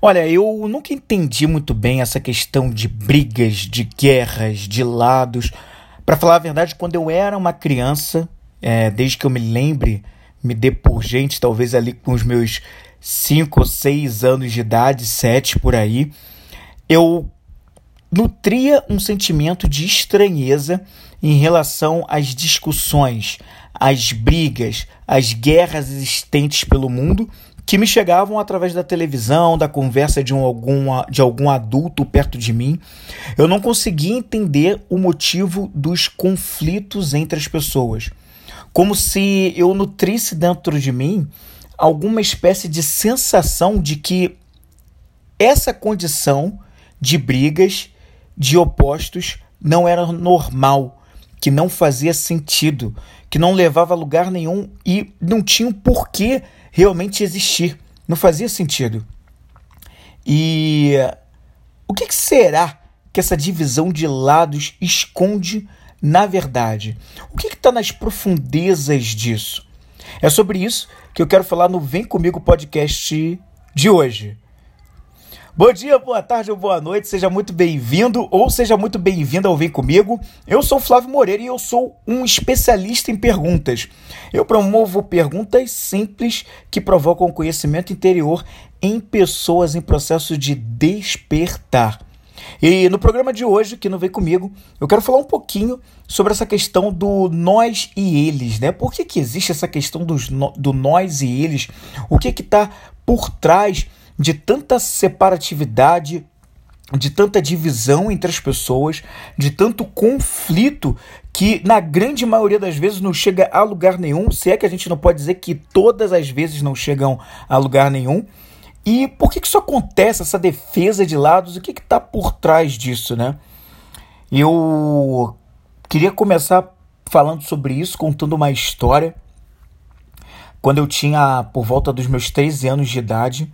Olha, eu nunca entendi muito bem essa questão de brigas, de guerras, de lados. Para falar a verdade, quando eu era uma criança, é, desde que eu me lembre, me dê por gente, talvez ali com os meus 5 ou 6 anos de idade, 7 por aí, eu nutria um sentimento de estranheza em relação às discussões, às brigas, às guerras existentes pelo mundo que me chegavam através da televisão, da conversa de, um, algum, de algum adulto perto de mim. Eu não conseguia entender o motivo dos conflitos entre as pessoas. Como se eu nutrisse dentro de mim alguma espécie de sensação de que essa condição de brigas, de opostos, não era normal, que não fazia sentido, que não levava a lugar nenhum e não tinha um porquê realmente existir. Não fazia sentido. E o que, será que essa divisão de lados esconde na verdade? O que está nas profundezas disso? É sobre isso que eu quero falar no Vem Comigo podcast de hoje. Bom dia, boa tarde ou boa noite, seja muito bem-vindo ou seja muito bem-vinda ao Vem Comigo. Eu sou Flávio Moreira e eu sou um especialista em perguntas. Eu promovo perguntas simples que provocam conhecimento interior em pessoas em processo de despertar. E no programa de hoje, que não vem comigo, eu quero falar um pouquinho sobre essa questão do nós e eles, né? Por que, que existe essa questão dos, do nós e eles? O que está por trás de tanta separatividade, de tanta divisão entre as pessoas, de tanto conflito que na grande maioria das vezes não chega a lugar nenhum, se é que a gente não pode dizer que todas as vezes não chegam a lugar nenhum. E por que, que isso acontece, essa defesa de lados? O que está por trás disso, né? Eu queria começar falando sobre isso, contando uma história. Quando eu tinha por volta dos meus 13 anos de idade,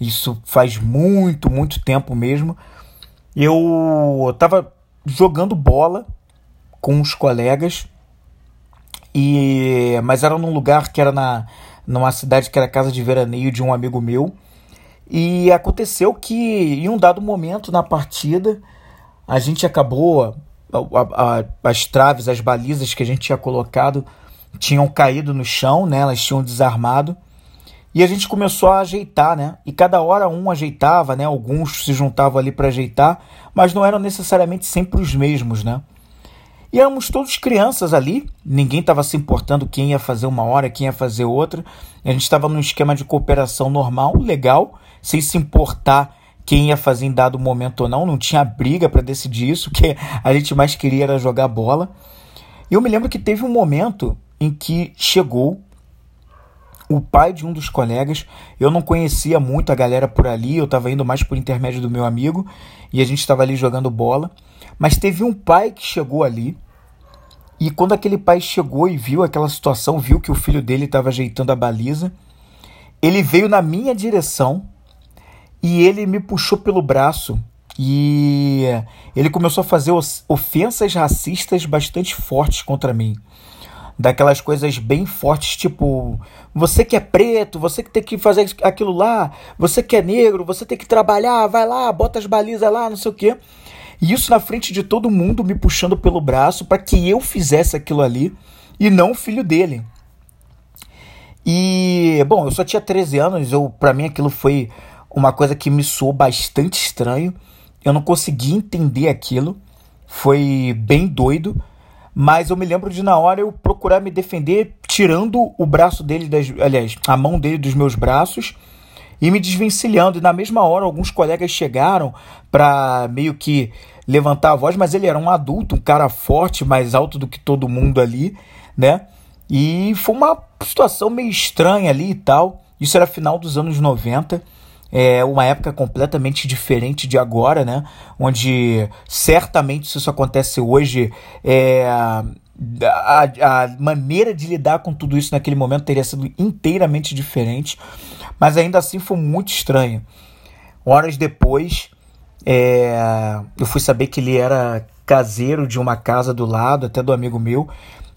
isso faz muito, muito tempo mesmo. Eu estava jogando bola com os colegas e mas era num lugar que era na numa cidade que era casa de veraneio de um amigo meu. E aconteceu que em um dado momento na partida a gente acabou a, a, as traves, as balizas que a gente tinha colocado tinham caído no chão, né? Elas tinham desarmado. E a gente começou a ajeitar, né? E cada hora um ajeitava, né? Alguns se juntavam ali para ajeitar, mas não eram necessariamente sempre os mesmos, né? E éramos todos crianças ali, ninguém estava se importando quem ia fazer uma hora, quem ia fazer outra. A gente estava num esquema de cooperação normal, legal, sem se importar quem ia fazer em dado momento ou não, não tinha briga para decidir isso, que a gente mais queria era jogar bola. E eu me lembro que teve um momento em que chegou o pai de um dos colegas. Eu não conhecia muito a galera por ali, eu estava indo mais por intermédio do meu amigo e a gente estava ali jogando bola. Mas teve um pai que chegou ali e quando aquele pai chegou e viu aquela situação, viu que o filho dele estava ajeitando a baliza, ele veio na minha direção e ele me puxou pelo braço e ele começou a fazer ofensas racistas bastante fortes contra mim daquelas coisas bem fortes, tipo, você que é preto, você que tem que fazer aquilo lá, você que é negro, você tem que trabalhar, vai lá, bota as balizas lá, não sei o quê. E isso na frente de todo mundo me puxando pelo braço para que eu fizesse aquilo ali e não o filho dele. E, bom, eu só tinha 13 anos, eu para mim aquilo foi uma coisa que me soou bastante estranho. Eu não consegui entender aquilo. Foi bem doido. Mas eu me lembro de na hora eu procurar me defender tirando o braço dele, das, aliás, a mão dele dos meus braços e me desvencilhando. E na mesma hora alguns colegas chegaram para meio que levantar a voz, mas ele era um adulto, um cara forte, mais alto do que todo mundo ali, né? E foi uma situação meio estranha ali e tal. Isso era final dos anos 90 é uma época completamente diferente de agora, né? Onde certamente se isso acontece hoje, é, a, a maneira de lidar com tudo isso naquele momento teria sido inteiramente diferente, mas ainda assim foi muito estranho. Horas depois, é, eu fui saber que ele era caseiro de uma casa do lado, até do amigo meu,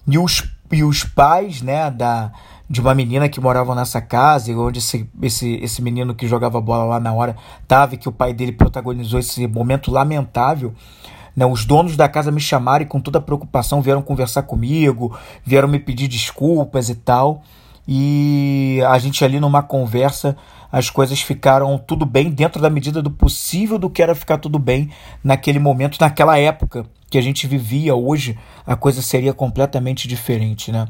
e os e os pais, né, da, de uma menina que morava nessa casa, onde esse, esse, esse menino que jogava bola lá na hora estava, que o pai dele protagonizou esse momento lamentável. Né, os donos da casa me chamaram e com toda preocupação vieram conversar comigo, vieram me pedir desculpas e tal. E a gente ali numa conversa, as coisas ficaram tudo bem dentro da medida do possível do que era ficar tudo bem naquele momento, naquela época que a gente vivia. Hoje a coisa seria completamente diferente, né?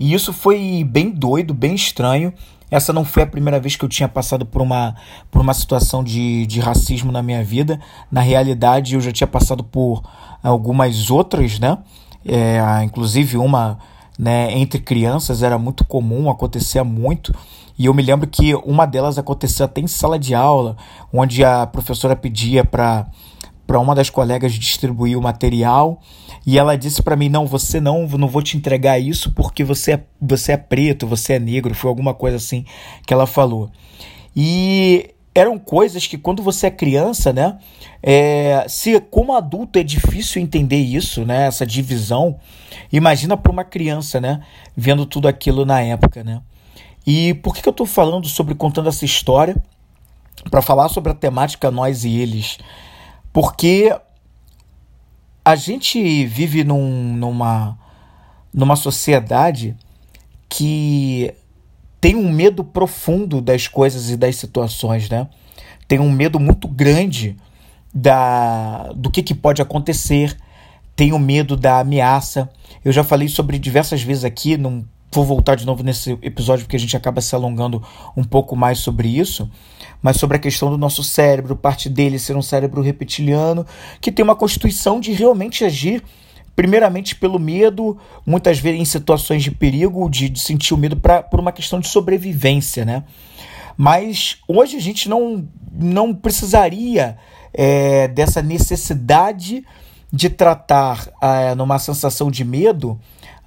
E isso foi bem doido, bem estranho. Essa não foi a primeira vez que eu tinha passado por uma, por uma situação de, de racismo na minha vida. Na realidade, eu já tinha passado por algumas outras, né? É, inclusive uma né, entre crianças era muito comum, acontecia muito. E eu me lembro que uma delas aconteceu até em sala de aula, onde a professora pedia para para uma das colegas distribuir o material e ela disse para mim não você não não vou te entregar isso porque você é, você é preto você é negro foi alguma coisa assim que ela falou. E eram coisas que quando você é criança né é, se como adulto é difícil entender isso né essa divisão imagina para uma criança né vendo tudo aquilo na época né. E por que, que eu estou falando sobre contando essa história? Para falar sobre a temática nós e eles porque a gente vive num, numa, numa sociedade que tem um medo profundo das coisas e das situações, né? Tem um medo muito grande da, do que, que pode acontecer, tem o medo da ameaça. Eu já falei sobre diversas vezes aqui, não vou voltar de novo nesse episódio porque a gente acaba se alongando um pouco mais sobre isso, mas sobre a questão do nosso cérebro, parte dele ser um cérebro reptiliano, que tem uma constituição de realmente agir primeiramente pelo medo, muitas vezes em situações de perigo, de, de sentir o medo pra, por uma questão de sobrevivência, né? Mas hoje a gente não, não precisaria é, dessa necessidade de tratar é, numa sensação de medo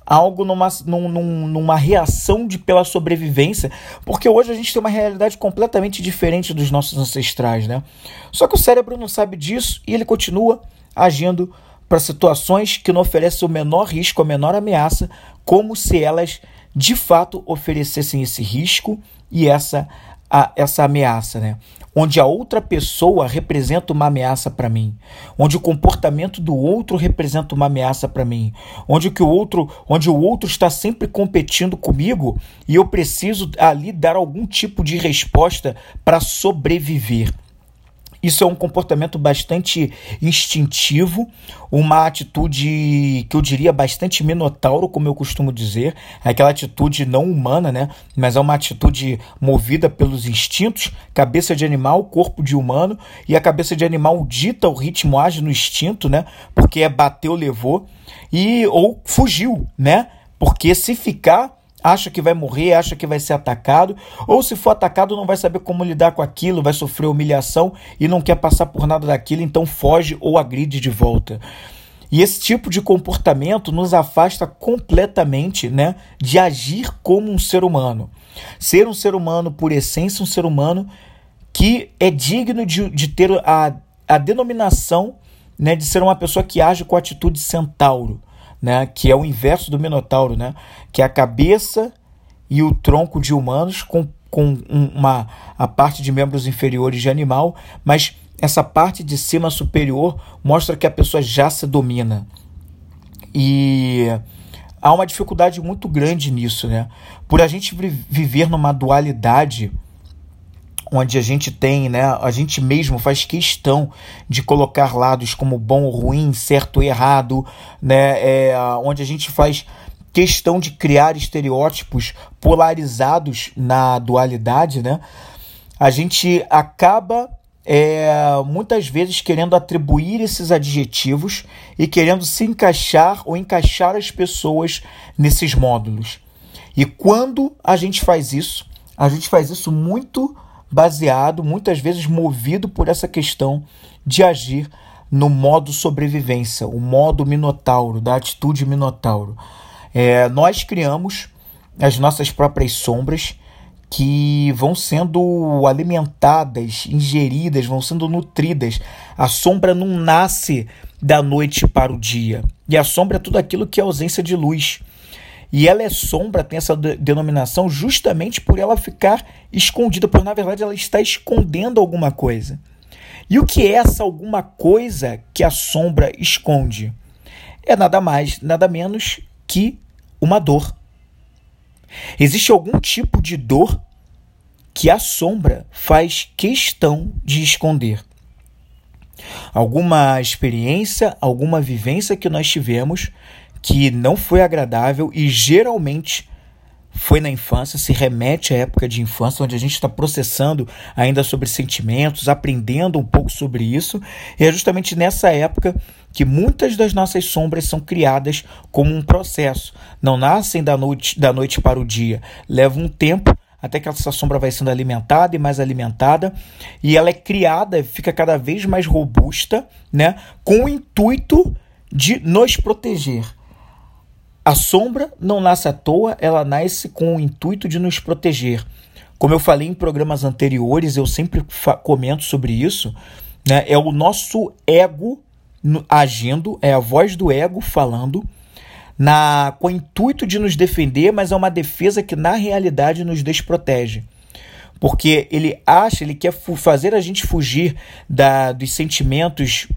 algo numa, num, numa reação de pela sobrevivência, porque hoje a gente tem uma realidade completamente diferente dos nossos ancestrais, né? Só que o cérebro não sabe disso e ele continua agindo para situações que não oferecem o menor risco, a menor ameaça, como se elas de fato oferecessem esse risco e essa, a, essa ameaça, né? Onde a outra pessoa representa uma ameaça para mim, onde o comportamento do outro representa uma ameaça para mim, onde que o outro, onde o outro está sempre competindo comigo e eu preciso ali dar algum tipo de resposta para sobreviver. Isso é um comportamento bastante instintivo, uma atitude que eu diria bastante minotauro, como eu costumo dizer, é aquela atitude não humana, né? Mas é uma atitude movida pelos instintos, cabeça de animal, corpo de humano, e a cabeça de animal dita o ritmo, age no instinto, né? Porque é bateu, levou, e ou fugiu, né? Porque se ficar acha que vai morrer, acha que vai ser atacado, ou se for atacado não vai saber como lidar com aquilo, vai sofrer humilhação e não quer passar por nada daquilo, então foge ou agride de volta. E esse tipo de comportamento nos afasta completamente né, de agir como um ser humano. Ser um ser humano, por essência, um ser humano que é digno de, de ter a, a denominação né, de ser uma pessoa que age com atitude centauro né, que é o inverso do Minotauro, né, que é a cabeça e o tronco de humanos com, com uma, a parte de membros inferiores de animal, mas essa parte de cima superior mostra que a pessoa já se domina. E há uma dificuldade muito grande nisso, né? Por a gente viver numa dualidade onde a gente tem, né, a gente mesmo faz questão de colocar lados como bom ruim, certo errado, né, é, onde a gente faz questão de criar estereótipos polarizados na dualidade, né, a gente acaba é, muitas vezes querendo atribuir esses adjetivos e querendo se encaixar ou encaixar as pessoas nesses módulos. E quando a gente faz isso, a gente faz isso muito baseado, muitas vezes movido por essa questão de agir no modo sobrevivência, o modo minotauro, da atitude minotauro. É, nós criamos as nossas próprias sombras que vão sendo alimentadas, ingeridas, vão sendo nutridas. A sombra não nasce da noite para o dia. E a sombra é tudo aquilo que é ausência de luz. E ela é sombra, tem essa denominação justamente por ela ficar escondida, porque na verdade ela está escondendo alguma coisa. E o que é essa alguma coisa que a sombra esconde? É nada mais, nada menos que uma dor. Existe algum tipo de dor que a sombra faz questão de esconder. Alguma experiência, alguma vivência que nós tivemos que não foi agradável e geralmente foi na infância, se remete à época de infância, onde a gente está processando ainda sobre sentimentos, aprendendo um pouco sobre isso, e é justamente nessa época que muitas das nossas sombras são criadas como um processo. Não nascem da noite, da noite para o dia, leva um tempo até que essa sombra vai sendo alimentada e mais alimentada, e ela é criada, fica cada vez mais robusta, né, com o intuito de nos proteger. A sombra não nasce à toa, ela nasce com o intuito de nos proteger. Como eu falei em programas anteriores, eu sempre comento sobre isso, né, é o nosso ego agindo, é a voz do ego falando na com o intuito de nos defender, mas é uma defesa que na realidade nos desprotege. Porque ele acha, ele quer fazer a gente fugir da, dos sentimentos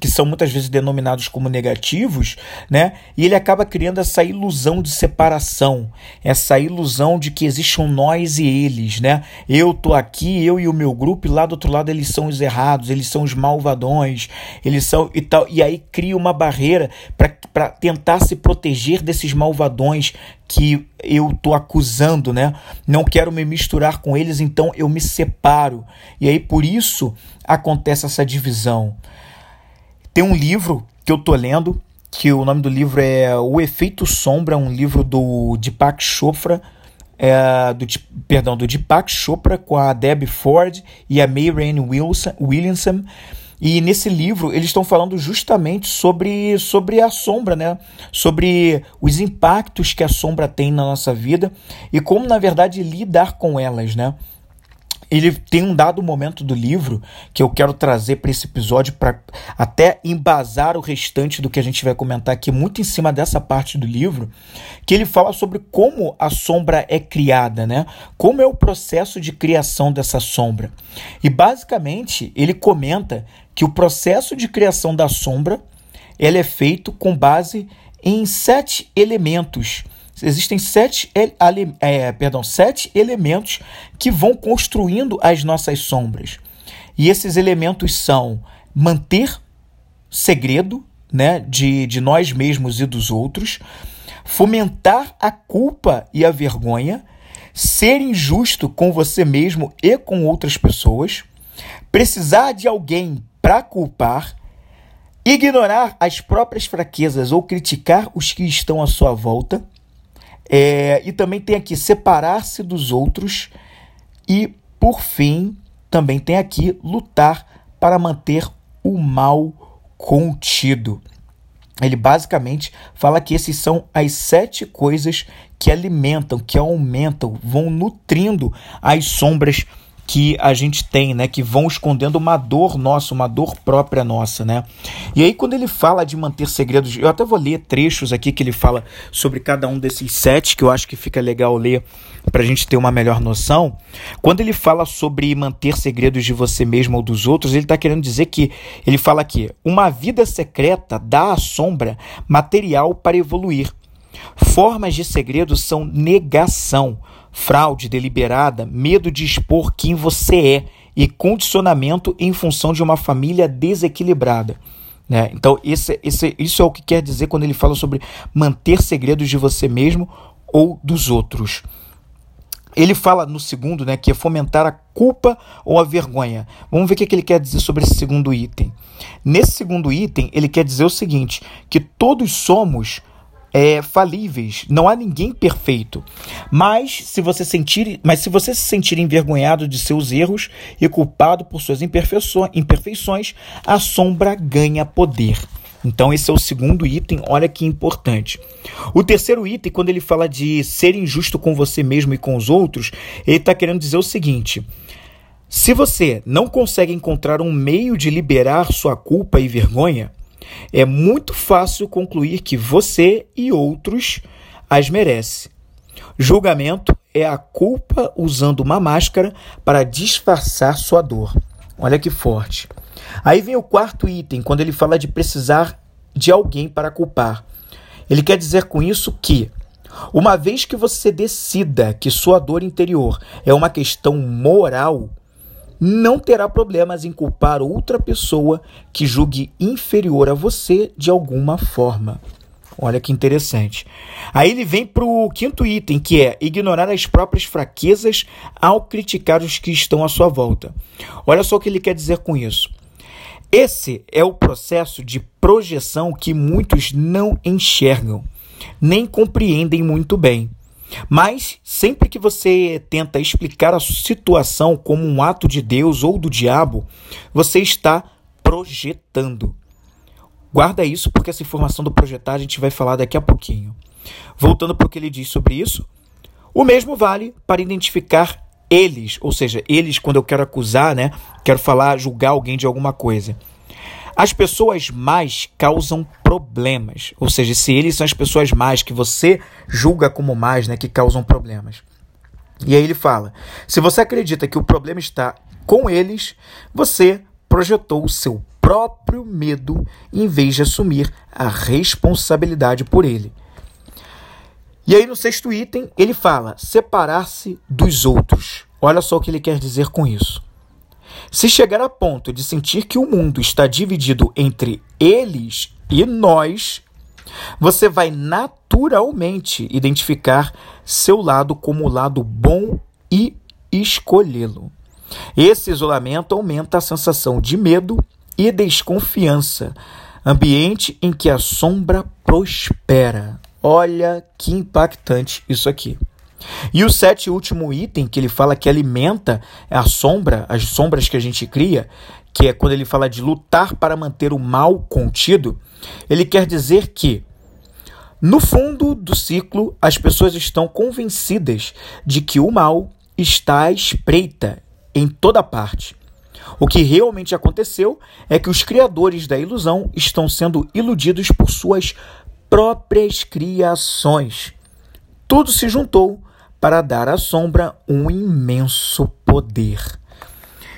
que são muitas vezes denominados como negativos, né? E ele acaba criando essa ilusão de separação, essa ilusão de que existe um nós e eles, né? Eu tô aqui, eu e o meu grupo, e lá do outro lado eles são os errados, eles são os malvadões, eles são e tal. E aí cria uma barreira para tentar se proteger desses malvadões que eu tô acusando, né? Não quero me misturar com eles, então eu me separo. E aí por isso acontece essa divisão. Tem um livro que eu tô lendo, que o nome do livro é O Efeito Sombra, um livro do Deepak Chopra, é, do, perdão, do Deepak Chopra com a Debbie Ford e a May Rain Williamson. E nesse livro eles estão falando justamente sobre, sobre a sombra, né? Sobre os impactos que a sombra tem na nossa vida e como, na verdade, lidar com elas, né? Ele tem um dado momento do livro que eu quero trazer para esse episódio para até embasar o restante do que a gente vai comentar aqui, muito em cima dessa parte do livro, que ele fala sobre como a sombra é criada, né? Como é o processo de criação dessa sombra. E basicamente ele comenta que o processo de criação da sombra ele é feito com base em sete elementos existem sete, é, perdão, sete elementos que vão construindo as nossas sombras. E esses elementos são manter segredo né, de, de nós mesmos e dos outros, fomentar a culpa e a vergonha, ser injusto com você mesmo e com outras pessoas, precisar de alguém para culpar, ignorar as próprias fraquezas ou criticar os que estão à sua volta é, e também tem aqui separar-se dos outros. E, por fim, também tem aqui lutar para manter o mal contido. Ele basicamente fala que esses são as sete coisas que alimentam, que aumentam, vão nutrindo as sombras que a gente tem, né, que vão escondendo uma dor nossa, uma dor própria nossa, né? E aí quando ele fala de manter segredos, eu até vou ler trechos aqui que ele fala sobre cada um desses sete, que eu acho que fica legal ler para a gente ter uma melhor noção. Quando ele fala sobre manter segredos de você mesmo ou dos outros, ele está querendo dizer que ele fala aqui: uma vida secreta dá à sombra material para evoluir. Formas de segredo são negação fraude deliberada, medo de expor quem você é e condicionamento em função de uma família desequilibrada. Né? Então, esse, esse, isso é o que quer dizer quando ele fala sobre manter segredos de você mesmo ou dos outros. Ele fala no segundo, né, que é fomentar a culpa ou a vergonha. Vamos ver o que ele quer dizer sobre esse segundo item. Nesse segundo item, ele quer dizer o seguinte: que todos somos é, falíveis, não há ninguém perfeito. Mas se você sentir, mas se você se sentir envergonhado de seus erros e culpado por suas imperfeições, a sombra ganha poder. Então esse é o segundo item, olha que importante. O terceiro item, quando ele fala de ser injusto com você mesmo e com os outros, ele está querendo dizer o seguinte: se você não consegue encontrar um meio de liberar sua culpa e vergonha, é muito fácil concluir que você e outros as merece. Julgamento é a culpa usando uma máscara para disfarçar sua dor. Olha que forte. Aí vem o quarto item, quando ele fala de precisar de alguém para culpar. Ele quer dizer com isso que, uma vez que você decida que sua dor interior é uma questão moral, não terá problemas em culpar outra pessoa que julgue inferior a você de alguma forma. Olha que interessante. Aí ele vem para o quinto item, que é ignorar as próprias fraquezas ao criticar os que estão à sua volta. Olha só o que ele quer dizer com isso. Esse é o processo de projeção que muitos não enxergam, nem compreendem muito bem. Mas sempre que você tenta explicar a situação como um ato de Deus ou do diabo, você está projetando. Guarda isso porque essa informação do projetar a gente vai falar daqui a pouquinho. Voltando para o que ele diz sobre isso, o mesmo vale para identificar eles, ou seja, eles quando eu quero acusar, né, quero falar, julgar alguém de alguma coisa. As pessoas mais causam problemas, ou seja, se eles são as pessoas mais que você julga como mais, né, que causam problemas. E aí ele fala: se você acredita que o problema está com eles, você projetou o seu próprio medo em vez de assumir a responsabilidade por ele. E aí no sexto item ele fala: separar-se dos outros. Olha só o que ele quer dizer com isso. Se chegar a ponto de sentir que o mundo está dividido entre eles e nós, você vai naturalmente identificar seu lado como o lado bom e escolhê-lo. Esse isolamento aumenta a sensação de medo e desconfiança, ambiente em que a sombra prospera. Olha que impactante isso aqui. E o sete último item que ele fala que alimenta a sombra, as sombras que a gente cria, que é quando ele fala de lutar para manter o mal contido, ele quer dizer que no fundo do ciclo, as pessoas estão convencidas de que o mal está à espreita em toda parte. O que realmente aconteceu é que os criadores da ilusão estão sendo iludidos por suas próprias criações. Tudo se juntou para dar à sombra um imenso poder.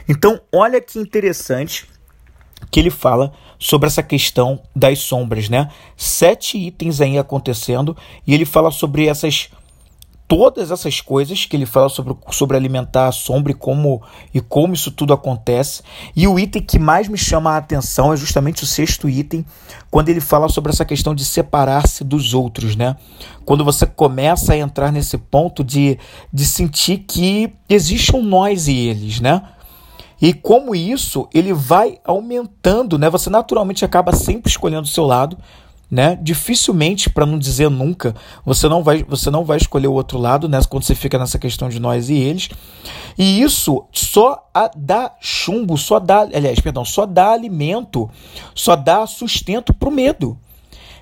Então, olha que interessante que ele fala sobre essa questão das sombras, né? Sete itens aí acontecendo e ele fala sobre essas todas essas coisas que ele fala sobre, sobre alimentar a sombra e como, e como isso tudo acontece. E o item que mais me chama a atenção é justamente o sexto item, quando ele fala sobre essa questão de separar-se dos outros, né? Quando você começa a entrar nesse ponto de, de sentir que existe um nós e eles, né? E como isso, ele vai aumentando, né? Você naturalmente acaba sempre escolhendo o seu lado, né? Dificilmente, para não dizer nunca, você não vai você não vai escolher o outro lado, né? Quando você fica nessa questão de nós e eles. E isso só dá chumbo, só dá, aliás, perdão, só dá alimento, só dá sustento para o medo.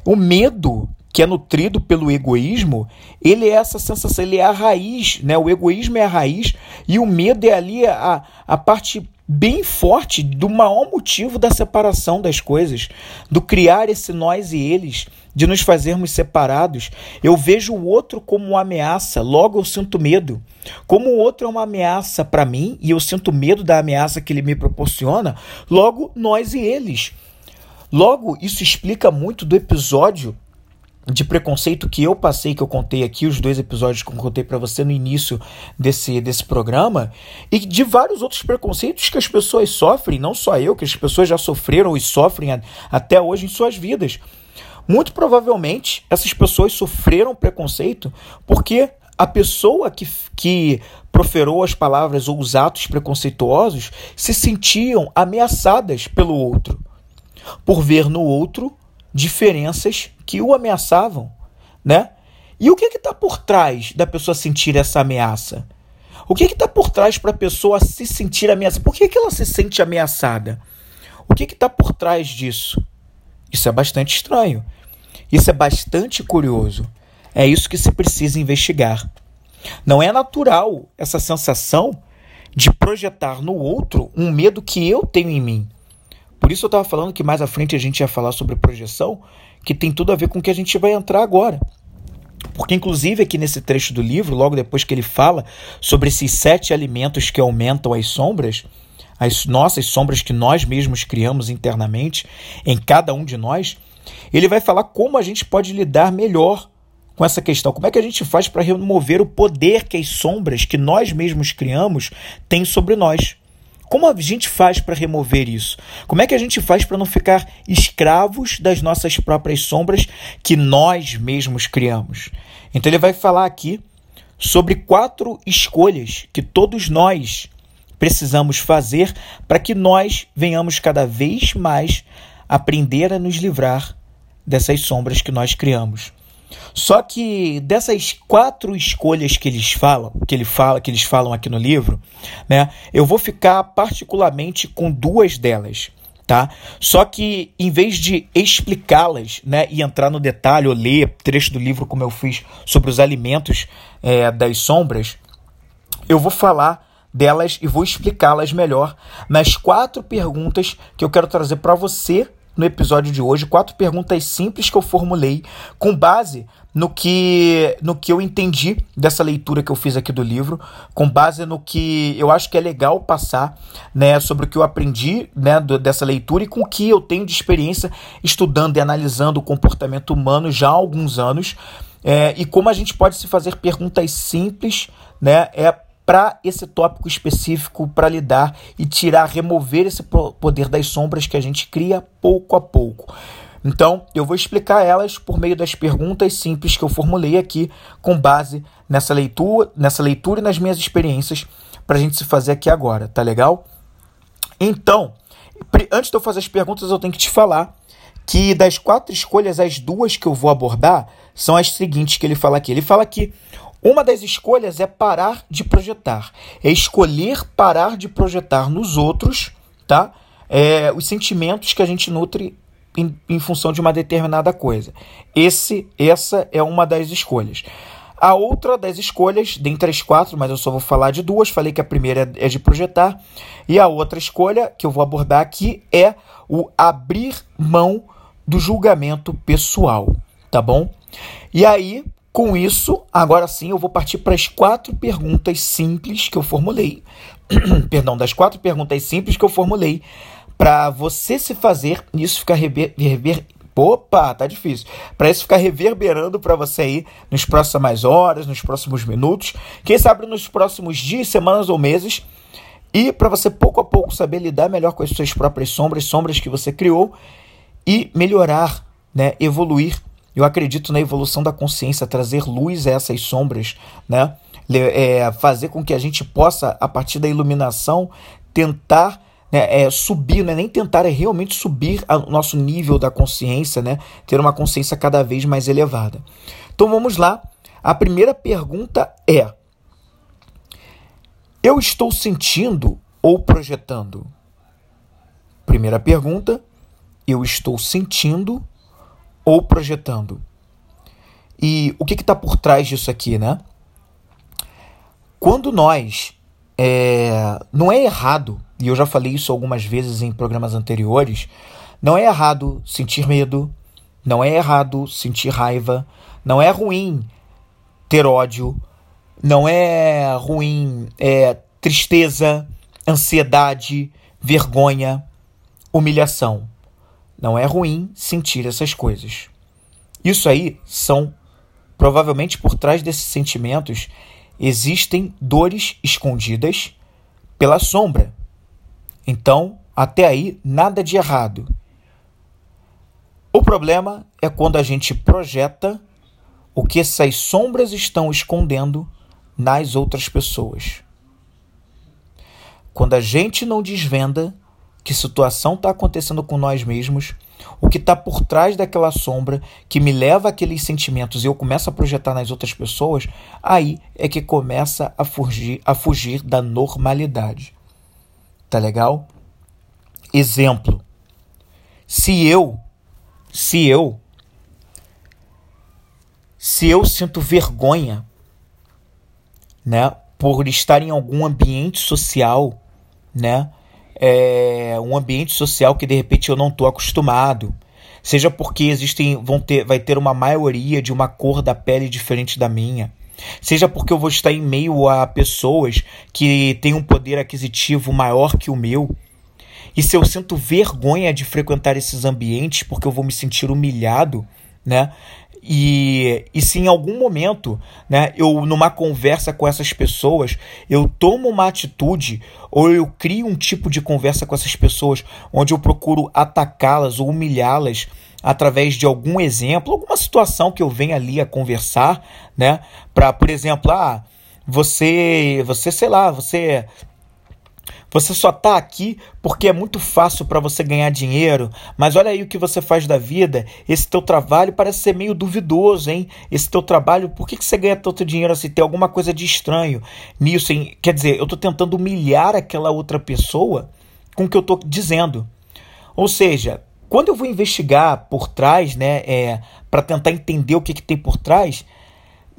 O medo que é nutrido pelo egoísmo, ele é essa sensação, ele é a raiz, né? O egoísmo é a raiz e o medo é ali a, a parte bem forte do maior motivo da separação das coisas, do criar esse nós e eles, de nos fazermos separados. Eu vejo o outro como uma ameaça, logo eu sinto medo. Como o outro é uma ameaça para mim e eu sinto medo da ameaça que ele me proporciona, logo nós e eles. Logo, isso explica muito do episódio de preconceito que eu passei, que eu contei aqui, os dois episódios que eu contei para você no início desse, desse programa, e de vários outros preconceitos que as pessoas sofrem, não só eu, que as pessoas já sofreram e sofrem a, até hoje em suas vidas. Muito provavelmente essas pessoas sofreram preconceito porque a pessoa que, que proferou as palavras ou os atos preconceituosos se sentiam ameaçadas pelo outro, por ver no outro diferenças que o ameaçavam, né? E o que está por trás da pessoa sentir essa ameaça? O que está por trás para a pessoa se sentir ameaçada? Por que, que ela se sente ameaçada? O que está por trás disso? Isso é bastante estranho. Isso é bastante curioso. É isso que se precisa investigar. Não é natural essa sensação de projetar no outro um medo que eu tenho em mim. Por isso eu estava falando que mais à frente a gente ia falar sobre projeção, que tem tudo a ver com o que a gente vai entrar agora. Porque, inclusive, aqui nesse trecho do livro, logo depois que ele fala sobre esses sete alimentos que aumentam as sombras, as nossas sombras que nós mesmos criamos internamente, em cada um de nós, ele vai falar como a gente pode lidar melhor com essa questão. Como é que a gente faz para remover o poder que as sombras que nós mesmos criamos têm sobre nós? Como a gente faz para remover isso? Como é que a gente faz para não ficar escravos das nossas próprias sombras que nós mesmos criamos? Então ele vai falar aqui sobre quatro escolhas que todos nós precisamos fazer para que nós venhamos cada vez mais aprender a nos livrar dessas sombras que nós criamos. Só que dessas quatro escolhas que eles falam, que ele fala, que eles falam aqui no livro, né, eu vou ficar particularmente com duas delas, tá? Só que em vez de explicá-las, né, e entrar no detalhe ou ler trecho do livro como eu fiz sobre os alimentos é, das sombras, eu vou falar delas e vou explicá-las melhor nas quatro perguntas que eu quero trazer para você no episódio de hoje. Quatro perguntas simples que eu formulei com base no que, no que eu entendi dessa leitura que eu fiz aqui do livro, com base no que eu acho que é legal passar, né, sobre o que eu aprendi, né, do, dessa leitura e com o que eu tenho de experiência estudando e analisando o comportamento humano já há alguns anos, é, e como a gente pode se fazer perguntas simples, né, é para esse tópico específico para lidar e tirar, remover esse poder das sombras que a gente cria pouco a pouco. Então, eu vou explicar elas por meio das perguntas simples que eu formulei aqui, com base nessa leitura, nessa leitura e nas minhas experiências, para a gente se fazer aqui agora, tá legal? Então, antes de eu fazer as perguntas, eu tenho que te falar que das quatro escolhas, as duas que eu vou abordar são as seguintes que ele fala aqui. Ele fala que uma das escolhas é parar de projetar, é escolher parar de projetar nos outros, tá? É, os sentimentos que a gente nutre em, em função de uma determinada coisa. Esse, essa é uma das escolhas. A outra das escolhas, dentre as quatro, mas eu só vou falar de duas, falei que a primeira é de projetar, e a outra escolha que eu vou abordar aqui é o abrir mão do julgamento pessoal, tá bom? E aí, com isso, agora sim eu vou partir para as quatro perguntas simples que eu formulei. Perdão, das quatro perguntas simples que eu formulei para você se fazer isso ficar rever, rever Opa, tá difícil. Para isso ficar reverberando para você aí nos próximas horas, nos próximos minutos, quem sabe nos próximos dias, semanas ou meses, e para você pouco a pouco saber lidar melhor com as suas próprias sombras, sombras que você criou e melhorar, né, evoluir eu acredito na evolução da consciência, trazer luz a essas sombras, né? É, fazer com que a gente possa, a partir da iluminação, tentar né, é, subir, não é nem tentar, é realmente subir o nosso nível da consciência, né? Ter uma consciência cada vez mais elevada. Então vamos lá. A primeira pergunta é: Eu estou sentindo ou projetando? Primeira pergunta: Eu estou sentindo ou projetando. E o que está por trás disso aqui, né? Quando nós. É, não é errado, e eu já falei isso algumas vezes em programas anteriores, não é errado sentir medo, não é errado sentir raiva, não é ruim ter ódio, não é ruim é, tristeza, ansiedade, vergonha, humilhação. Não é ruim sentir essas coisas. Isso aí são provavelmente por trás desses sentimentos existem dores escondidas pela sombra. Então, até aí, nada de errado. O problema é quando a gente projeta o que essas sombras estão escondendo nas outras pessoas. Quando a gente não desvenda que situação está acontecendo com nós mesmos, o que está por trás daquela sombra que me leva àqueles sentimentos e eu começo a projetar nas outras pessoas, aí é que começa a fugir, a fugir da normalidade. Tá legal? Exemplo. Se eu, se eu, se eu sinto vergonha, né, por estar em algum ambiente social, né, é, um ambiente social que de repente eu não estou acostumado, seja porque existem vão ter vai ter uma maioria de uma cor da pele diferente da minha, seja porque eu vou estar em meio a pessoas que têm um poder aquisitivo maior que o meu. E se eu sinto vergonha de frequentar esses ambientes porque eu vou me sentir humilhado, né? E, e se em algum momento, né, eu numa conversa com essas pessoas, eu tomo uma atitude ou eu crio um tipo de conversa com essas pessoas onde eu procuro atacá-las ou humilhá-las através de algum exemplo, alguma situação que eu venha ali a conversar, né? Para, por exemplo, ah, você, você, sei lá, você você só está aqui porque é muito fácil para você ganhar dinheiro, mas olha aí o que você faz da vida. Esse teu trabalho parece ser meio duvidoso, hein? Esse teu trabalho, por que, que você ganha tanto dinheiro assim? Tem alguma coisa de estranho nisso, hein? Quer dizer, eu estou tentando humilhar aquela outra pessoa com o que eu estou dizendo. Ou seja, quando eu vou investigar por trás, né, é, para tentar entender o que, que tem por trás,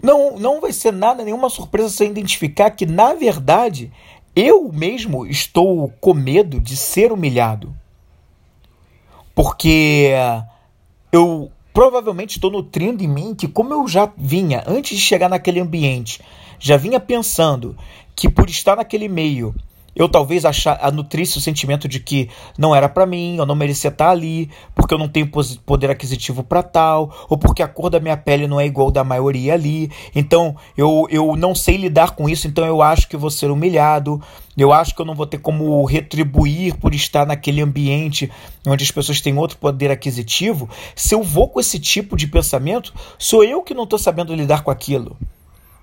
não, não vai ser nada, nenhuma surpresa você identificar que, na verdade, eu mesmo estou com medo de ser humilhado. Porque eu provavelmente estou nutrindo em mim que, como eu já vinha, antes de chegar naquele ambiente, já vinha pensando que por estar naquele meio eu talvez achar, nutrisse o sentimento de que não era para mim, eu não merecia estar ali, porque eu não tenho poder aquisitivo para tal, ou porque a cor da minha pele não é igual da maioria ali. Então eu, eu não sei lidar com isso, então eu acho que vou ser humilhado. Eu acho que eu não vou ter como retribuir por estar naquele ambiente onde as pessoas têm outro poder aquisitivo. Se eu vou com esse tipo de pensamento, sou eu que não estou sabendo lidar com aquilo.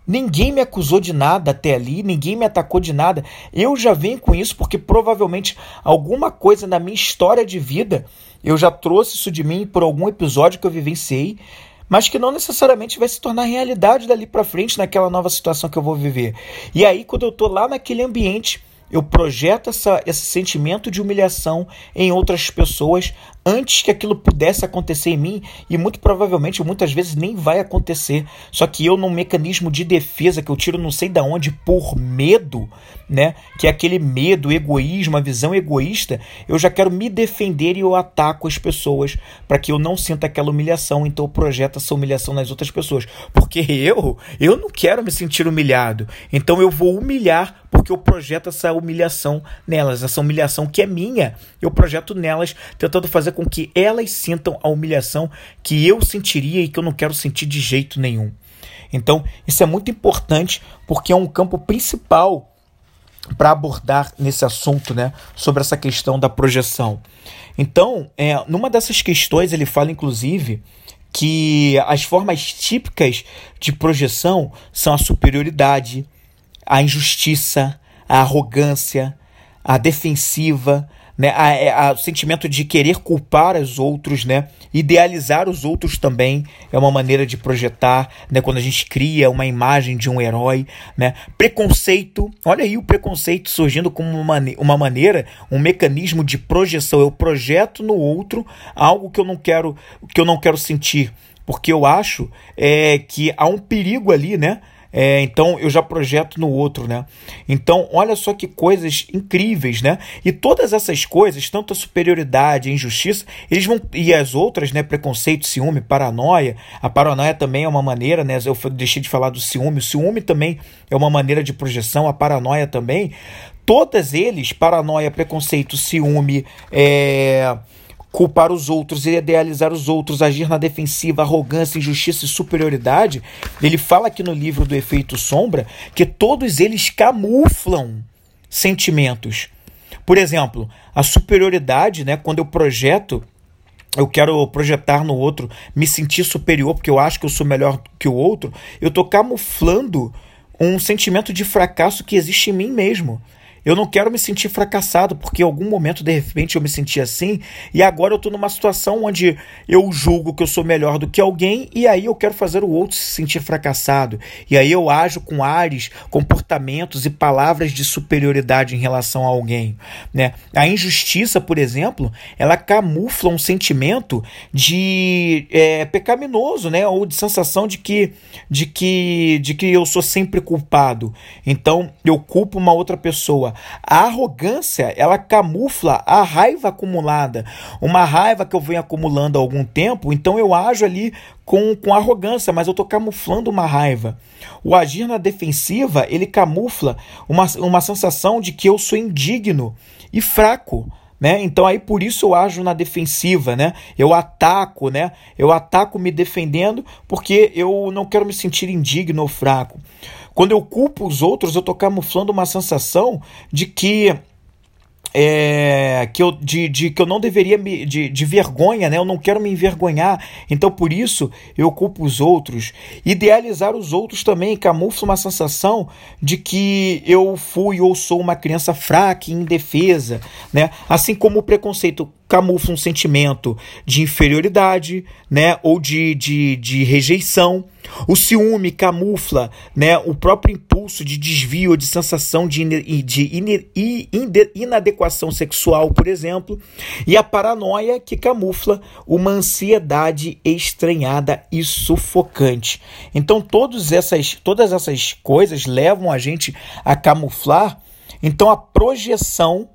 Ninguém me acusou de nada até ali, ninguém me atacou de nada. Eu já venho com isso porque provavelmente alguma coisa na minha história de vida eu já trouxe isso de mim por algum episódio que eu vivenciei, mas que não necessariamente vai se tornar realidade dali para frente naquela nova situação que eu vou viver. E aí quando eu tô lá naquele ambiente, eu projeto essa, esse sentimento de humilhação em outras pessoas antes que aquilo pudesse acontecer em mim e muito provavelmente muitas vezes nem vai acontecer. Só que eu num mecanismo de defesa que eu tiro não sei da onde por medo, né, que é aquele medo, egoísmo, a visão egoísta, eu já quero me defender e eu ataco as pessoas para que eu não sinta aquela humilhação, então eu projeto essa humilhação nas outras pessoas, porque eu, eu não quero me sentir humilhado. Então eu vou humilhar porque eu projeto essa humilhação nelas, essa humilhação que é minha, eu projeto nelas, tentando fazer com que elas sintam a humilhação que eu sentiria e que eu não quero sentir de jeito nenhum. Então, isso é muito importante porque é um campo principal para abordar nesse assunto, né, sobre essa questão da projeção. Então, é, numa dessas questões ele fala inclusive que as formas típicas de projeção são a superioridade, a injustiça, a arrogância, a defensiva, né, a, é, a, o sentimento de querer culpar os outros, né, idealizar os outros também é uma maneira de projetar, né, quando a gente cria uma imagem de um herói, né, preconceito, olha aí o preconceito surgindo como uma, uma maneira, um mecanismo de projeção, eu projeto no outro algo que eu não quero, que eu não quero sentir, porque eu acho é, que há um perigo ali, né, é, então eu já projeto no outro, né? Então, olha só que coisas incríveis, né? E todas essas coisas, tanto a superioridade, a injustiça, eles vão. E as outras, né? Preconceito, ciúme, paranoia. A paranoia também é uma maneira, né? Eu deixei de falar do ciúme. O ciúme também é uma maneira de projeção, a paranoia também. Todas eles, paranoia, preconceito, ciúme, é culpar os outros, idealizar os outros, agir na defensiva, arrogância, injustiça e superioridade, ele fala aqui no livro do Efeito Sombra que todos eles camuflam sentimentos. Por exemplo, a superioridade, né, quando eu projeto eu quero projetar no outro, me sentir superior porque eu acho que eu sou melhor que o outro, eu estou camuflando um sentimento de fracasso que existe em mim mesmo. Eu não quero me sentir fracassado, porque em algum momento, de repente, eu me senti assim, e agora eu estou numa situação onde eu julgo que eu sou melhor do que alguém, e aí eu quero fazer o outro se sentir fracassado. E aí eu ajo com ares, comportamentos e palavras de superioridade em relação a alguém. Né? A injustiça, por exemplo, ela camufla um sentimento de é, pecaminoso, né? ou de sensação de que, de, que, de que eu sou sempre culpado. Então eu culpo uma outra pessoa A arrogância, ela camufla a raiva acumulada. Uma raiva que eu venho acumulando há algum tempo, então eu ajo ali com, com arrogância, mas eu estou camuflando uma raiva. O agir na defensiva, ele camufla uma, uma sensação de que eu sou indigno e fraco. Né? Então aí por isso eu ajo na defensiva, né? Eu ataco, né? Eu ataco me defendendo porque eu não quero me sentir indigno ou fraco. Quando eu culpo os outros, eu estou camuflando uma sensação de que é, que, eu, de, de, que eu não deveria me. De, de vergonha, né? Eu não quero me envergonhar. Então, por isso, eu culpo os outros. Idealizar os outros também camufla uma sensação de que eu fui ou sou uma criança fraca e indefesa, né? Assim como o preconceito camufla um sentimento de inferioridade, né, ou de, de, de rejeição. O ciúme camufla né, o próprio impulso de desvio, de sensação de, de inadequação sexual, por exemplo. E a paranoia que camufla uma ansiedade estranhada e sufocante. Então, todas essas, todas essas coisas levam a gente a camuflar então a projeção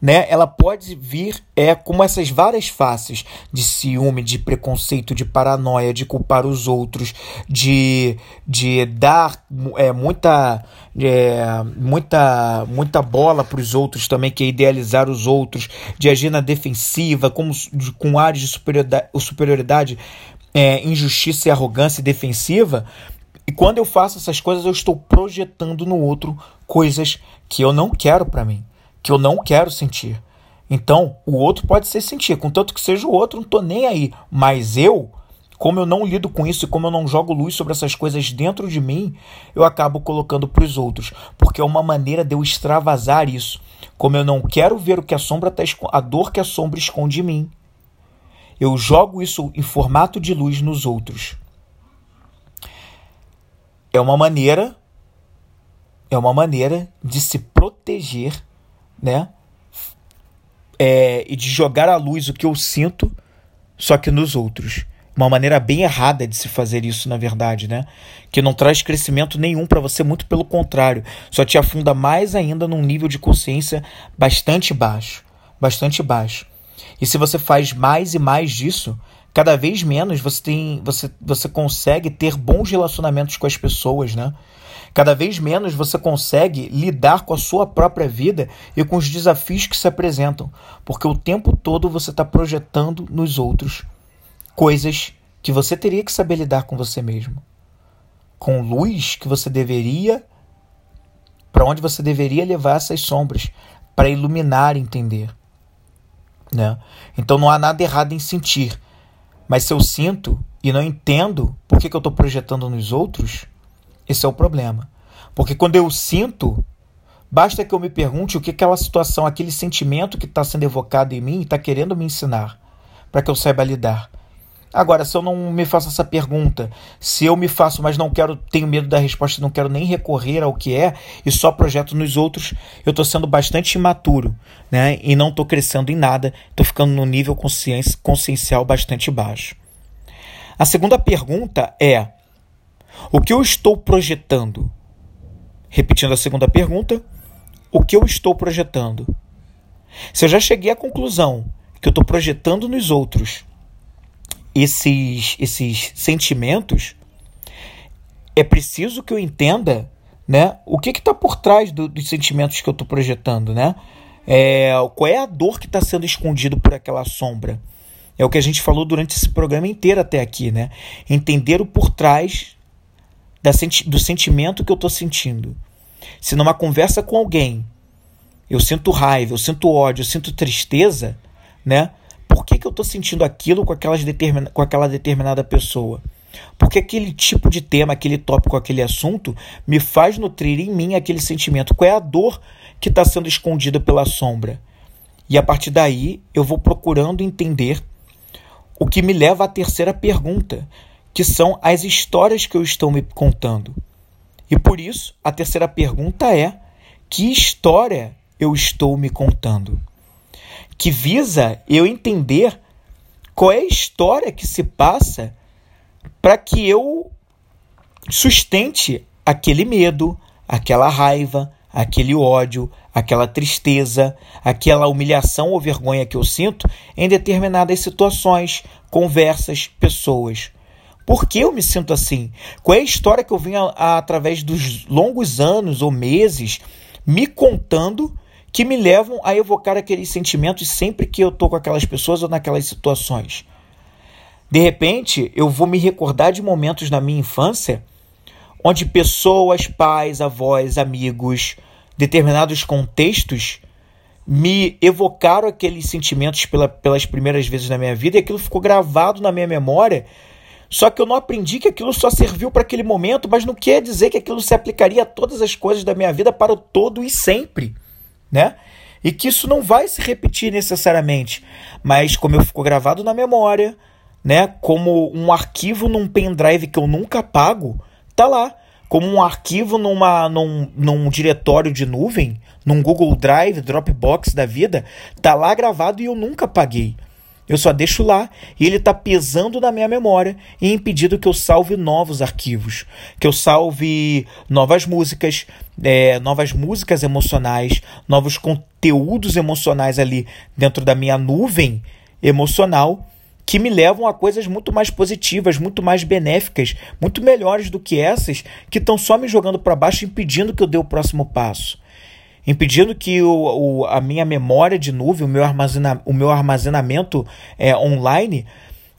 né, ela pode vir é como essas várias faces de ciúme, de preconceito, de paranoia, de culpar os outros, de, de dar é, muita, é, muita, muita bola para os outros também, que é idealizar os outros, de agir na defensiva, como, de, com áreas de superioridade, superioridade é, injustiça e arrogância defensiva. E quando eu faço essas coisas, eu estou projetando no outro coisas que eu não quero para mim que eu não quero sentir. Então, o outro pode ser sentir, contanto que seja o outro, não tô nem aí. Mas eu, como eu não lido com isso e como eu não jogo luz sobre essas coisas dentro de mim, eu acabo colocando para os outros, porque é uma maneira de eu extravasar isso. Como eu não quero ver o que a sombra tá a dor que a sombra esconde em mim, eu jogo isso em formato de luz nos outros. É uma maneira é uma maneira de se proteger né? É, e de jogar à luz o que eu sinto, só que nos outros. Uma maneira bem errada de se fazer isso, na verdade, né? Que não traz crescimento nenhum para você, muito pelo contrário, só te afunda mais ainda num nível de consciência bastante baixo, bastante baixo. E se você faz mais e mais disso, cada vez menos você tem, você, você consegue ter bons relacionamentos com as pessoas, né? Cada vez menos você consegue lidar com a sua própria vida e com os desafios que se apresentam, porque o tempo todo você está projetando nos outros coisas que você teria que saber lidar com você mesmo. Com luz que você deveria. Para onde você deveria levar essas sombras, para iluminar entender. Né? Então não há nada errado em sentir. Mas se eu sinto e não entendo por que, que eu estou projetando nos outros, esse é o problema. Porque quando eu sinto, basta que eu me pergunte o que aquela situação, aquele sentimento que está sendo evocado em mim está querendo me ensinar, para que eu saiba lidar. Agora, se eu não me faço essa pergunta, se eu me faço, mas não quero, tenho medo da resposta, não quero nem recorrer ao que é e só projeto nos outros, eu estou sendo bastante imaturo, né? E não estou crescendo em nada, estou ficando num nível consciencial bastante baixo. A segunda pergunta é: o que eu estou projetando? Repetindo a segunda pergunta, o que eu estou projetando? Se eu já cheguei à conclusão que eu estou projetando nos outros esses, esses sentimentos, é preciso que eu entenda né, o que está por trás do, dos sentimentos que eu estou projetando. Né? É, qual é a dor que está sendo escondido por aquela sombra? É o que a gente falou durante esse programa inteiro até aqui. Né? Entender o por trás da, do sentimento que eu estou sentindo. Se numa conversa com alguém eu sinto raiva, eu sinto ódio, eu sinto tristeza, né? Por que, que eu estou sentindo aquilo com, aquelas determina, com aquela determinada pessoa? Porque aquele tipo de tema, aquele tópico, aquele assunto me faz nutrir em mim aquele sentimento. Qual é a dor que está sendo escondida pela sombra? E a partir daí eu vou procurando entender o que me leva à terceira pergunta, que são as histórias que eu estou me contando. E por isso, a terceira pergunta é: que história eu estou me contando? Que visa eu entender qual é a história que se passa para que eu sustente aquele medo, aquela raiva, aquele ódio, aquela tristeza, aquela humilhação ou vergonha que eu sinto em determinadas situações, conversas, pessoas. Por que eu me sinto assim? Qual é a história que eu venho a, a, através dos longos anos ou meses me contando que me levam a evocar aqueles sentimentos sempre que eu estou com aquelas pessoas ou naquelas situações? De repente, eu vou me recordar de momentos na minha infância onde pessoas, pais, avós, amigos, determinados contextos me evocaram aqueles sentimentos pela, pelas primeiras vezes na minha vida e aquilo ficou gravado na minha memória. Só que eu não aprendi que aquilo só serviu para aquele momento, mas não quer dizer que aquilo se aplicaria a todas as coisas da minha vida para o todo e sempre, né? E que isso não vai se repetir necessariamente, mas como eu ficou gravado na memória, né, como um arquivo num pendrive que eu nunca apago, tá lá como um arquivo numa, num, num diretório de nuvem, num Google Drive, Dropbox da vida, tá lá gravado e eu nunca apaguei. Eu só deixo lá e ele está pesando na minha memória e impedindo que eu salve novos arquivos, que eu salve novas músicas, é, novas músicas emocionais, novos conteúdos emocionais ali dentro da minha nuvem emocional que me levam a coisas muito mais positivas, muito mais benéficas, muito melhores do que essas que estão só me jogando para baixo, impedindo que eu dê o próximo passo. Impedindo que o, o, a minha memória de nuvem, o meu, armazena, o meu armazenamento é, online,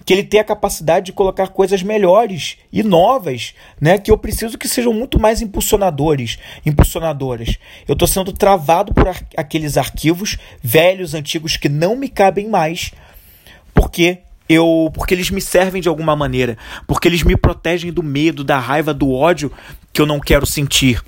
que ele tenha a capacidade de colocar coisas melhores e novas, né? Que eu preciso que sejam muito mais impulsionadores, impulsionadoras. Eu estou sendo travado por ar aqueles arquivos velhos, antigos que não me cabem mais, porque eu porque eles me servem de alguma maneira, porque eles me protegem do medo, da raiva, do ódio que eu não quero sentir.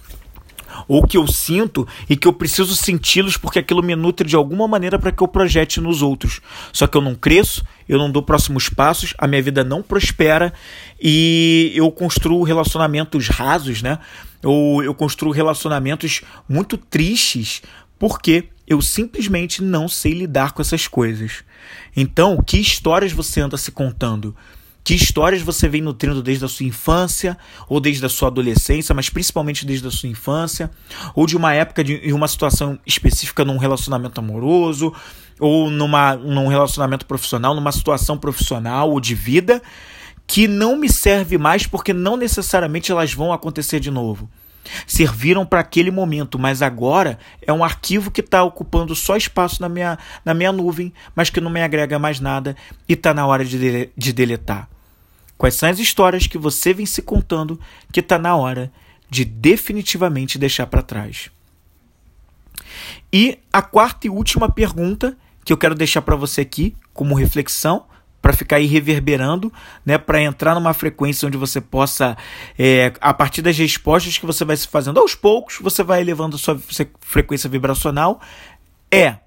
Ou que eu sinto e que eu preciso senti-los porque aquilo me nutre de alguma maneira para que eu projete nos outros. Só que eu não cresço, eu não dou próximos passos, a minha vida não prospera e eu construo relacionamentos rasos, né? Ou eu construo relacionamentos muito tristes porque eu simplesmente não sei lidar com essas coisas. Então, que histórias você anda se contando? Que histórias você vem nutrindo desde a sua infância ou desde a sua adolescência, mas principalmente desde a sua infância, ou de uma época de uma situação específica num relacionamento amoroso, ou numa, num relacionamento profissional, numa situação profissional ou de vida que não me serve mais porque não necessariamente elas vão acontecer de novo. Serviram para aquele momento, mas agora é um arquivo que está ocupando só espaço na minha, na minha nuvem, mas que não me agrega mais nada e está na hora de, de deletar. Quais são as histórias que você vem se contando que está na hora de definitivamente deixar para trás? E a quarta e última pergunta que eu quero deixar para você aqui como reflexão para ficar aí reverberando, né, para entrar numa frequência onde você possa, é, a partir das respostas que você vai se fazendo aos poucos, você vai elevando a sua frequência vibracional, é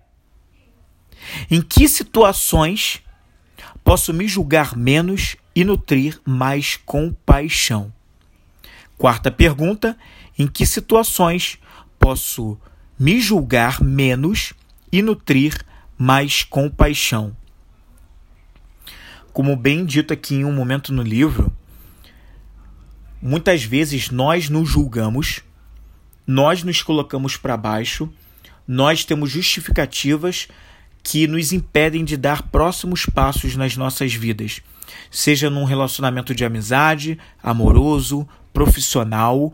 em que situações posso me julgar menos e nutrir mais compaixão? Quarta pergunta: em que situações posso me julgar menos e nutrir mais compaixão? Como bem dito aqui em um momento no livro, muitas vezes nós nos julgamos, nós nos colocamos para baixo, nós temos justificativas que nos impedem de dar próximos passos nas nossas vidas, seja num relacionamento de amizade, amoroso, profissional,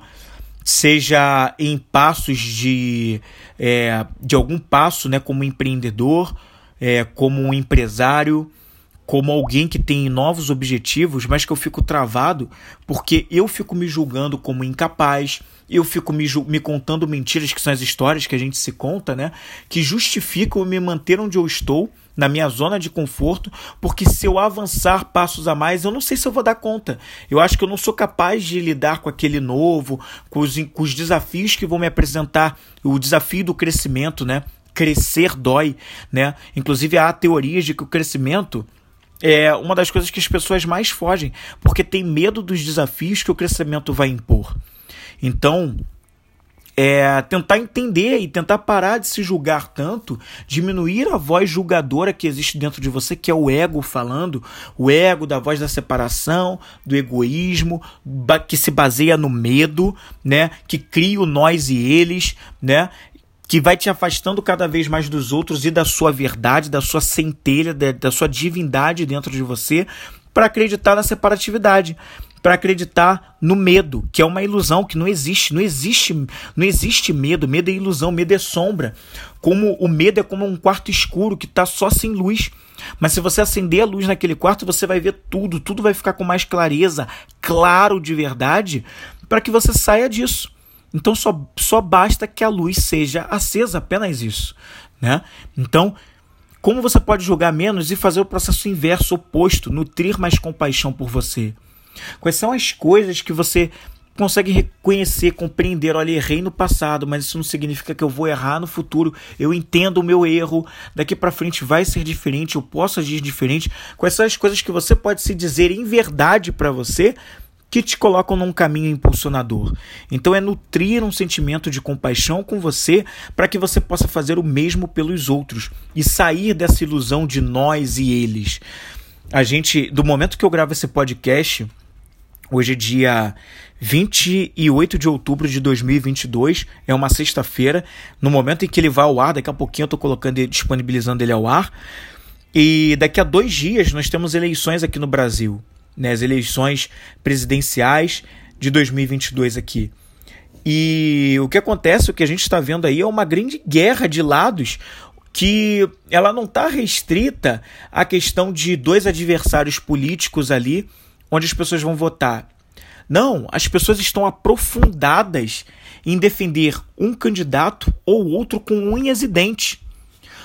seja em passos de, é, de algum passo, né, como empreendedor, é, como empresário, como alguém que tem novos objetivos, mas que eu fico travado porque eu fico me julgando como incapaz, eu fico me, me contando mentiras, que são as histórias que a gente se conta, né? Que justificam me manter onde eu estou, na minha zona de conforto, porque se eu avançar passos a mais, eu não sei se eu vou dar conta. Eu acho que eu não sou capaz de lidar com aquele novo, com os, com os desafios que vão me apresentar, o desafio do crescimento, né? Crescer dói, né? Inclusive há teorias de que o crescimento é uma das coisas que as pessoas mais fogem, porque tem medo dos desafios que o crescimento vai impor. Então, é, tentar entender e tentar parar de se julgar tanto, diminuir a voz julgadora que existe dentro de você, que é o ego falando, o ego da voz da separação, do egoísmo, que se baseia no medo, né? Que cria o nós e eles, né? Que vai te afastando cada vez mais dos outros e da sua verdade, da sua centelha, da, da sua divindade dentro de você, para acreditar na separatividade para acreditar no medo, que é uma ilusão que não existe, não existe, não existe medo, medo é ilusão, medo é sombra. Como o medo é como um quarto escuro que está só sem luz. Mas se você acender a luz naquele quarto, você vai ver tudo, tudo vai ficar com mais clareza, claro de verdade, para que você saia disso. Então só, só basta que a luz seja acesa, apenas isso, né? Então, como você pode julgar menos e fazer o processo inverso, oposto, nutrir mais compaixão por você? Quais são as coisas que você consegue reconhecer, compreender, olha, errei no passado, mas isso não significa que eu vou errar no futuro. Eu entendo o meu erro, daqui para frente vai ser diferente, eu posso agir diferente. Quais são as coisas que você pode se dizer em verdade para você que te colocam num caminho impulsionador. Então é nutrir um sentimento de compaixão com você para que você possa fazer o mesmo pelos outros e sair dessa ilusão de nós e eles. A gente, do momento que eu gravo esse podcast, Hoje é dia 28 de outubro de 2022, é uma sexta-feira. No momento em que ele vai ao ar, daqui a pouquinho eu estou colocando e disponibilizando ele ao ar. E daqui a dois dias nós temos eleições aqui no Brasil, né? as eleições presidenciais de 2022 aqui. E o que acontece, o que a gente está vendo aí é uma grande guerra de lados que ela não está restrita à questão de dois adversários políticos ali onde as pessoas vão votar. Não, as pessoas estão aprofundadas em defender um candidato ou outro com unhas e dentes.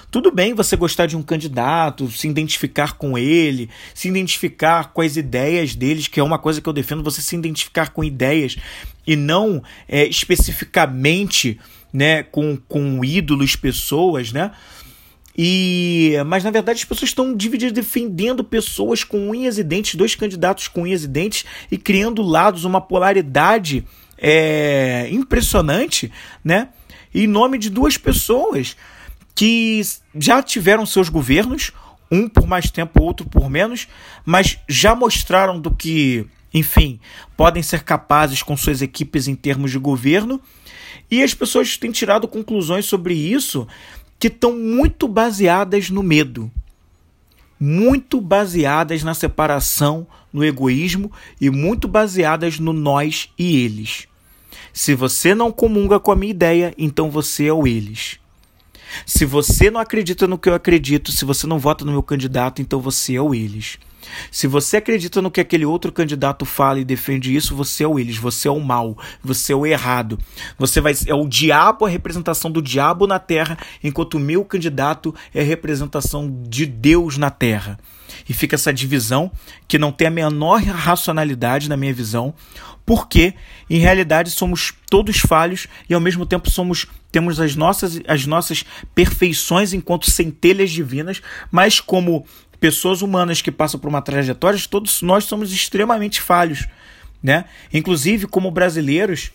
Tudo bem você gostar de um candidato, se identificar com ele, se identificar com as ideias deles, que é uma coisa que eu defendo, você se identificar com ideias e não é, especificamente né, com, com ídolos, pessoas, né? E, mas na verdade as pessoas estão divididas defendendo pessoas com unhas e dentes, dois candidatos com unhas e dentes e criando lados, uma polaridade é, impressionante, né? Em nome de duas pessoas que já tiveram seus governos, um por mais tempo, outro por menos, mas já mostraram do que, enfim, podem ser capazes com suas equipes em termos de governo. E as pessoas têm tirado conclusões sobre isso que estão muito baseadas no medo, muito baseadas na separação, no egoísmo e muito baseadas no nós e eles. Se você não comunga com a minha ideia, então você é o eles. Se você não acredita no que eu acredito, se você não vota no meu candidato, então você é o eles. Se você acredita no que aquele outro candidato fala e defende isso, você é o eles, você é o mal, você é o errado. Você vai é o diabo a representação do diabo na terra, enquanto o meu candidato é a representação de Deus na terra. E fica essa divisão que não tem a menor racionalidade na minha visão, porque em realidade somos todos falhos e ao mesmo tempo somos temos as nossas as nossas perfeições enquanto centelhas divinas, mas como pessoas humanas que passam por uma trajetória, todos nós somos extremamente falhos, né? Inclusive como brasileiros,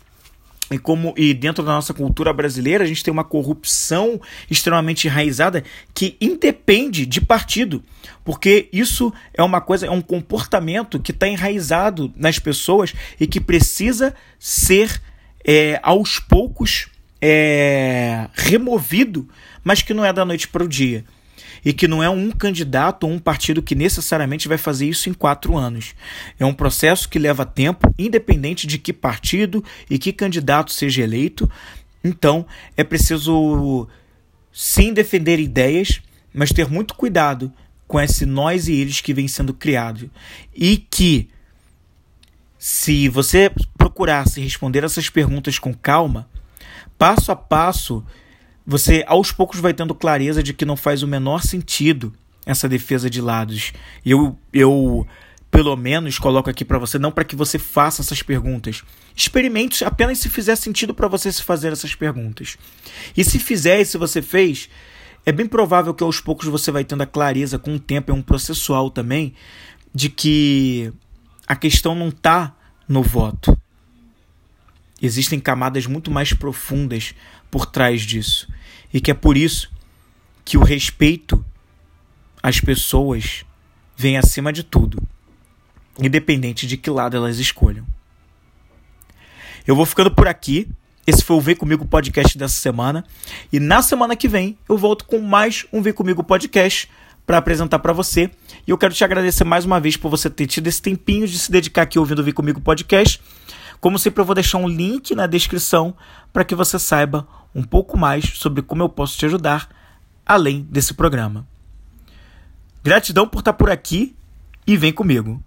e como e dentro da nossa cultura brasileira a gente tem uma corrupção extremamente enraizada que independe de partido, porque isso é uma coisa, é um comportamento que está enraizado nas pessoas e que precisa ser é, aos poucos é, removido, mas que não é da noite para o dia e que não é um candidato ou um partido que necessariamente vai fazer isso em quatro anos. É um processo que leva tempo, independente de que partido e que candidato seja eleito. Então, é preciso sim defender ideias, mas ter muito cuidado com esse nós e eles que vem sendo criado. E que, se você procurasse responder essas perguntas com calma, passo a passo você aos poucos vai tendo clareza de que não faz o menor sentido essa defesa de lados. Eu, eu pelo menos coloco aqui para você, não para que você faça essas perguntas. Experimente apenas se fizer sentido para você se fazer essas perguntas. E se fizer e se você fez, é bem provável que aos poucos você vai tendo a clareza com o tempo, é um processual também, de que a questão não está no voto. existem camadas muito mais profundas por trás disso. E que é por isso que o respeito às pessoas vem acima de tudo, independente de que lado elas escolham. Eu vou ficando por aqui. Esse foi o Vem Comigo Podcast dessa semana. E na semana que vem eu volto com mais um Vem Comigo Podcast para apresentar para você. E eu quero te agradecer mais uma vez por você ter tido esse tempinho de se dedicar aqui ouvindo o Vem Comigo Podcast. Como sempre, eu vou deixar um link na descrição para que você saiba um pouco mais sobre como eu posso te ajudar além desse programa. Gratidão por estar por aqui e vem comigo.